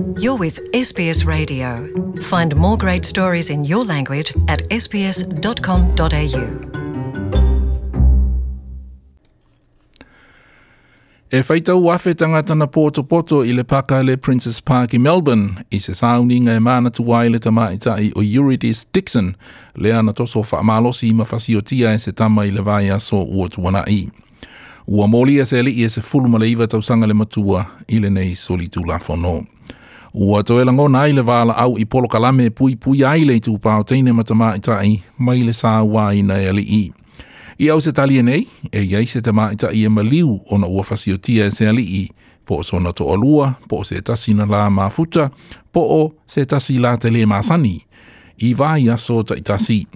You're with SBS Radio. Find more great stories in your language at sbs.com.au. E whaitau wafe tangata na poto poto i le paka le Princess Park i Melbourne i se sauninga e mana tuwai le tama i tai o Eurydice Dixon le ana toso wha amalosi i mawhasi tia e se tama i le vai aso ua tuana i. Ua molia se ali i e se fulu ma le iwa tausanga le matua i le nei soli tu la whono. Ua to e lango na le vala au i polo kalame pui pui ai le tu teine matama i tai mai le sa wai na ali i. I au se tali e nei, e iai se tama i tai e maliu o na ua fasio tia e se ali i, po o sona to olua, po o se tasi na la mafuta, po o se tasi la te le masani. I vai aso ta i tasi.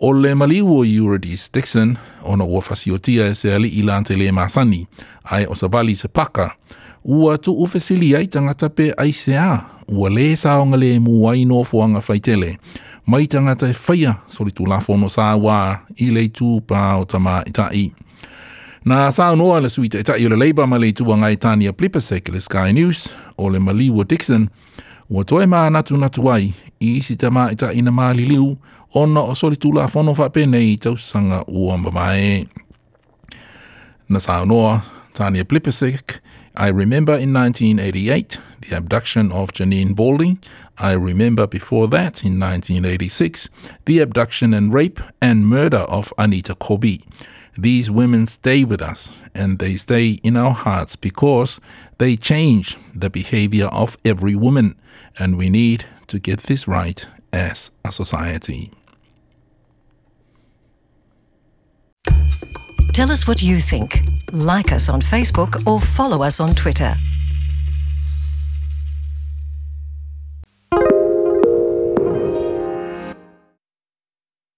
O le maliu o Eurydice Dixon, o na ua fasio tia e se ali i la te le masani, ai o sa bali se paka, ua tu ufesili ai tangata pe ai ua le saonga le mu no fuanga faitele, mai tangata e whaia sori tu la fono sa wā i le tū pā o tama i tai. Nā sāu noa le suita i tai o le leiba ma le tua ngai Tania Blipasek le Sky News o le Maliwa Dixon, ua toe mā natu natu ai i isi tama i tai na mā liu ona o sori tu la fono wha pene i tausanga ua mamae. Na noa, noa, Tania Plibersek, I remember in 1988 the abduction of Janine Balding. I remember before that in 1986 the abduction and rape and murder of Anita Cobby. These women stay with us and they stay in our hearts because they change the behavior of every woman, and we need to get this right as a society. Tell us what you think. Like us on Facebook or follow us on Twitter.